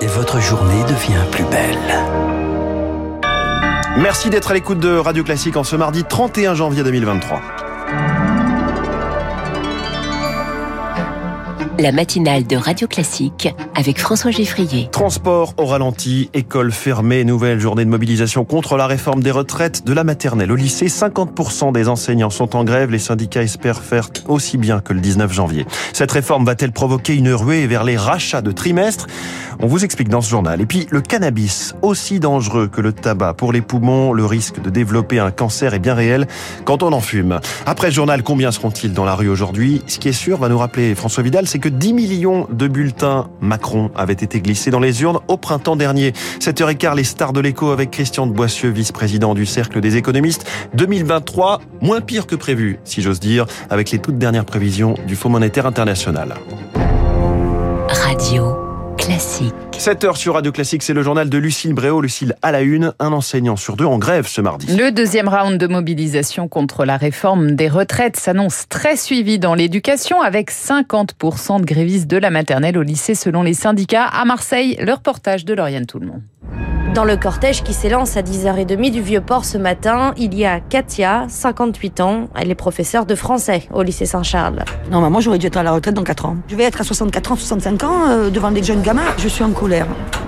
et votre journée devient plus belle. Merci d'être à l'écoute de Radio Classique en ce mardi 31 janvier 2023. La matinale de Radio Classique avec François Geffrier. Transport au ralenti, école fermée, nouvelle journée de mobilisation contre la réforme des retraites de la maternelle au lycée. 50% des enseignants sont en grève. Les syndicats espèrent faire aussi bien que le 19 janvier. Cette réforme va-t-elle provoquer une ruée vers les rachats de trimestres? On vous explique dans ce journal. Et puis, le cannabis, aussi dangereux que le tabac pour les poumons, le risque de développer un cancer est bien réel quand on en fume. Après ce journal, combien seront-ils dans la rue aujourd'hui? Ce qui est sûr, va nous rappeler François Vidal, c'est que 10 millions de bulletins Macron avaient été glissés dans les urnes au printemps dernier. 7h15, les stars de l'écho avec Christian de Boissieu, vice-président du Cercle des économistes. 2023, moins pire que prévu, si j'ose dire, avec les toutes dernières prévisions du Fonds monétaire international. Classique. 7 heures sur Radio Classique, c'est le journal de Lucille Bréau. Lucille à la une, un enseignant sur deux en grève ce mardi. Le deuxième round de mobilisation contre la réforme des retraites s'annonce très suivi dans l'éducation avec 50% de grévistes de la maternelle au lycée selon les syndicats. À Marseille, le reportage de Lauriane Tout-le-Monde. Dans le cortège qui s'élance à 10h30 du Vieux-Port ce matin, il y a Katia, 58 ans. Elle est professeure de français au lycée Saint-Charles. Non, moi j'aurais dû être à la retraite dans 4 ans. Je vais être à 64 ans, 65 ans euh, devant des jeunes gamins. Je suis en colère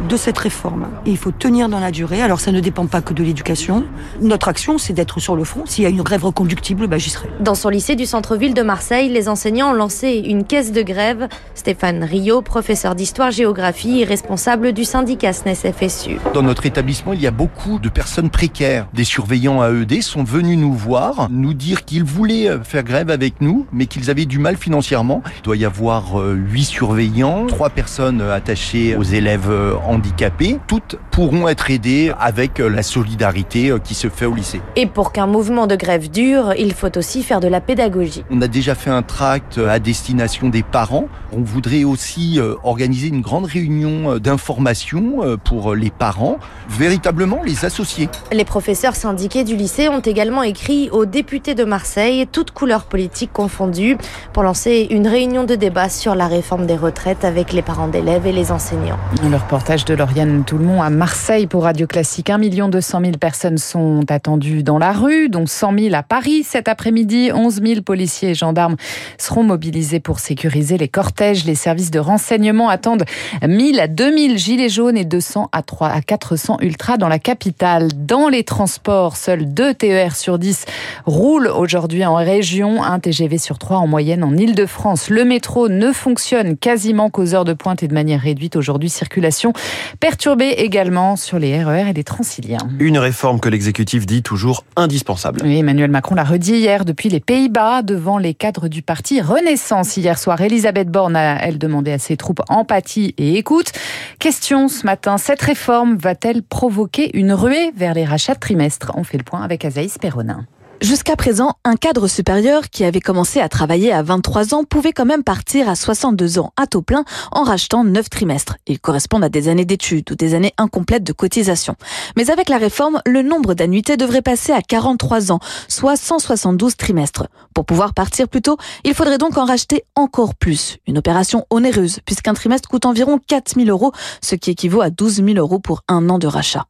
de cette réforme. Et il faut tenir dans la durée. Alors ça ne dépend pas que de l'éducation. Notre action, c'est d'être sur le front. S'il y a une grève reconductible, bah, j'y serai. Dans son lycée du centre-ville de Marseille, les enseignants ont lancé une caisse de grève. Stéphane Rio, professeur d'histoire-géographie et responsable du syndicat SNES-FSU notre établissement, il y a beaucoup de personnes précaires. Des surveillants AED sont venus nous voir, nous dire qu'ils voulaient euh, faire grève avec nous, mais qu'ils avaient du mal financièrement. Il doit y avoir euh, huit surveillants, trois personnes euh, attachées aux élèves handicapés. Toutes pourront être aidées avec la solidarité qui se fait au lycée. Et pour qu'un mouvement de grève dure, il faut aussi faire de la pédagogie. On a déjà fait un tract à destination des parents. On voudrait aussi organiser une grande réunion d'information pour les parents véritablement les associer. Les professeurs syndiqués du lycée ont également écrit aux députés de Marseille, toutes couleurs politiques confondues, pour lancer une réunion de débat sur la réforme des retraites avec les parents d'élèves et les enseignants. Le reportage de Lauriane Toulmont à Marseille pour Radio Classique. 1 200 000 personnes sont attendues dans la rue, dont 100 000 à Paris. Cet après-midi, 11 000 policiers et gendarmes seront mobilisés pour sécuriser les cortèges. Les services de renseignement attendent 1000 à 2000 gilets jaunes et 200 à 3 à 4 400 ultra dans la capitale. Dans les transports, seuls 2 TER sur 10 roulent aujourd'hui en région, un TGV sur 3 en moyenne en Ile-de-France. Le métro ne fonctionne quasiment qu'aux heures de pointe et de manière réduite aujourd'hui. Circulation perturbée également sur les RER e et les Transiliens. Une réforme que l'exécutif dit toujours indispensable. Oui, Emmanuel Macron l'a redit hier depuis les Pays-Bas devant les cadres du parti Renaissance. Hier soir, Elisabeth Borne a, elle, demandé à ses troupes empathie et écoute. Question ce matin, cette réforme va provoquer une ruée vers les rachats de trimestres? On fait le point avec Azaïs Perronin. Jusqu'à présent, un cadre supérieur qui avait commencé à travailler à 23 ans pouvait quand même partir à 62 ans à taux plein en rachetant 9 trimestres. Ils correspondent à des années d'études ou des années incomplètes de cotisation. Mais avec la réforme, le nombre d'annuités devrait passer à 43 ans, soit 172 trimestres. Pour pouvoir partir plus tôt, il faudrait donc en racheter encore plus. Une opération onéreuse, puisqu'un trimestre coûte environ 4 000 euros, ce qui équivaut à 12 000 euros pour un an de rachat.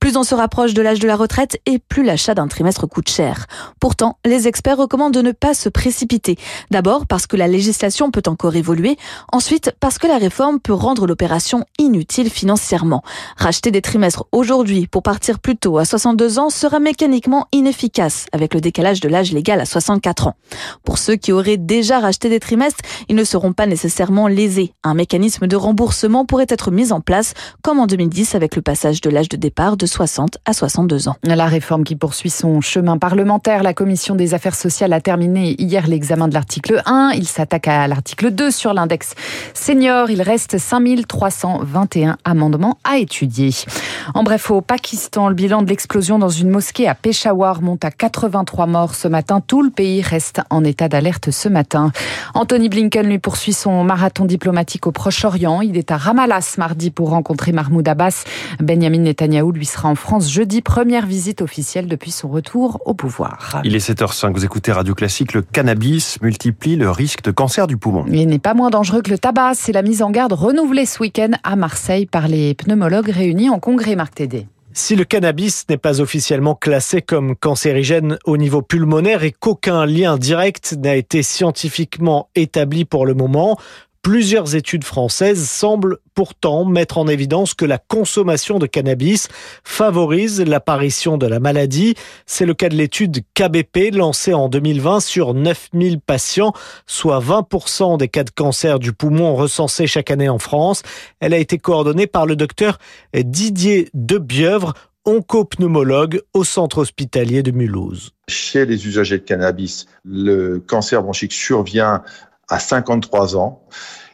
Plus on se rapproche de l'âge de la retraite et plus l'achat d'un trimestre coûte cher. Pourtant, les experts recommandent de ne pas se précipiter. D'abord parce que la législation peut encore évoluer. Ensuite parce que la réforme peut rendre l'opération inutile financièrement. Racheter des trimestres aujourd'hui pour partir plus tôt à 62 ans sera mécaniquement inefficace avec le décalage de l'âge légal à 64 ans. Pour ceux qui auraient déjà racheté des trimestres, ils ne seront pas nécessairement lésés. Un mécanisme de remboursement pourrait être mis en place comme en 2010 avec le passage de l'âge de départ de 60 à 62 ans. La réforme qui poursuit son chemin parlementaire, la commission des affaires sociales a terminé hier l'examen de l'article 1. Il s'attaque à l'article 2 sur l'index senior. Il reste 5321 amendements à étudier. En bref, au Pakistan, le bilan de l'explosion dans une mosquée à Peshawar monte à 83 morts ce matin. Tout le pays reste en état d'alerte ce matin. Anthony Blinken lui poursuit son marathon diplomatique au Proche-Orient. Il est à Ramallah ce mardi pour rencontrer Mahmoud Abbas. Benjamin Netanyahu Netanyahou lui sera en France jeudi, première visite officielle depuis son retour au pouvoir. Il est 7h05, vous écoutez Radio Classique, le cannabis multiplie le risque de cancer du poumon. Il n'est pas moins dangereux que le tabac, c'est la mise en garde renouvelée ce week-end à Marseille par les pneumologues réunis en congrès Marc Tédé. Si le cannabis n'est pas officiellement classé comme cancérigène au niveau pulmonaire et qu'aucun lien direct n'a été scientifiquement établi pour le moment, Plusieurs études françaises semblent pourtant mettre en évidence que la consommation de cannabis favorise l'apparition de la maladie. C'est le cas de l'étude KBP lancée en 2020 sur 9000 patients, soit 20% des cas de cancer du poumon recensés chaque année en France. Elle a été coordonnée par le docteur Didier Debieuvre, oncopneumologue au centre hospitalier de Mulhouse. Chez les usagers de cannabis, le cancer bronchique survient à 53 ans.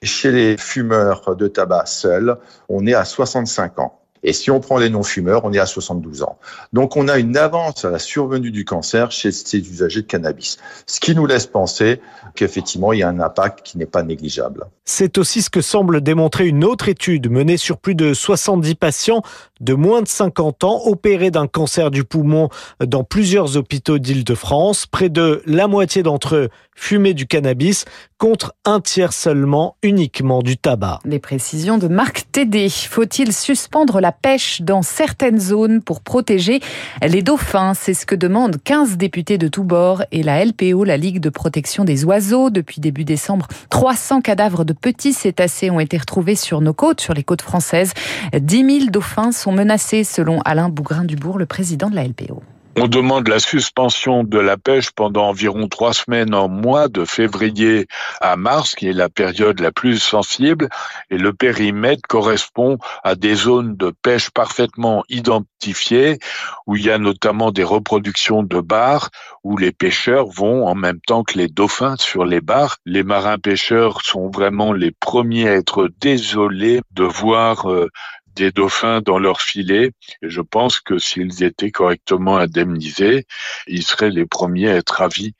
Chez les fumeurs de tabac seuls, on est à 65 ans. Et si on prend les non-fumeurs, on est à 72 ans. Donc on a une avance à la survenue du cancer chez ces usagers de cannabis. Ce qui nous laisse penser qu'effectivement, il y a un impact qui n'est pas négligeable. C'est aussi ce que semble démontrer une autre étude menée sur plus de 70 patients de moins de 50 ans opérés d'un cancer du poumon dans plusieurs hôpitaux d'Île-de-France. Près de la moitié d'entre eux fumaient du cannabis contre un tiers seulement uniquement du tabac. Les précisions de Marc Tédé. Faut-il suspendre la pêche dans certaines zones pour protéger les dauphins? C'est ce que demandent 15 députés de tous bords et la LPO, la Ligue de protection des oiseaux. Depuis début décembre, 300 cadavres de petits cétacés ont été retrouvés sur nos côtes, sur les côtes françaises. 10 000 dauphins sont menacés, selon Alain Bougrain-Dubourg, le président de la LPO. On demande la suspension de la pêche pendant environ trois semaines en mois, de février à mars, qui est la période la plus sensible, et le périmètre correspond à des zones de pêche parfaitement identifiées, où il y a notamment des reproductions de bars, où les pêcheurs vont en même temps que les dauphins sur les bars. Les marins pêcheurs sont vraiment les premiers à être désolés de voir euh, des dauphins dans leur filet. Et je pense que s'ils étaient correctement indemnisés, ils seraient les premiers à être ravis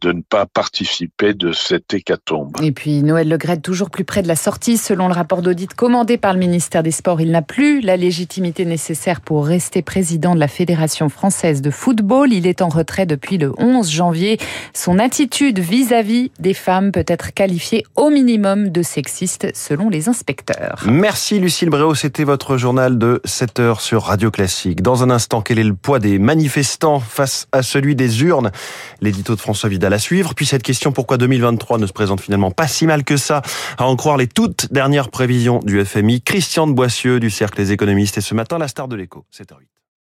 de ne pas participer de cette hécatombe. Et puis Noël Legrette, toujours plus près de la sortie, selon le rapport d'audit commandé par le ministère des Sports, il n'a plus la légitimité nécessaire pour rester président de la Fédération française de football. Il est en retrait depuis le 11 janvier. Son attitude vis-à-vis des femmes peut être qualifiée au minimum de sexiste, selon les inspecteurs. Merci Lucille Bréau, c'était votre votre journal de 7 heures sur Radio Classique. Dans un instant, quel est le poids des manifestants face à celui des urnes? L'édito de François Vidal à suivre. Puis cette question, pourquoi 2023 ne se présente finalement pas si mal que ça? À en croire les toutes dernières prévisions du FMI. Christian de Boissieu du Cercle des économistes. Et ce matin, la star de l'écho, 7h08.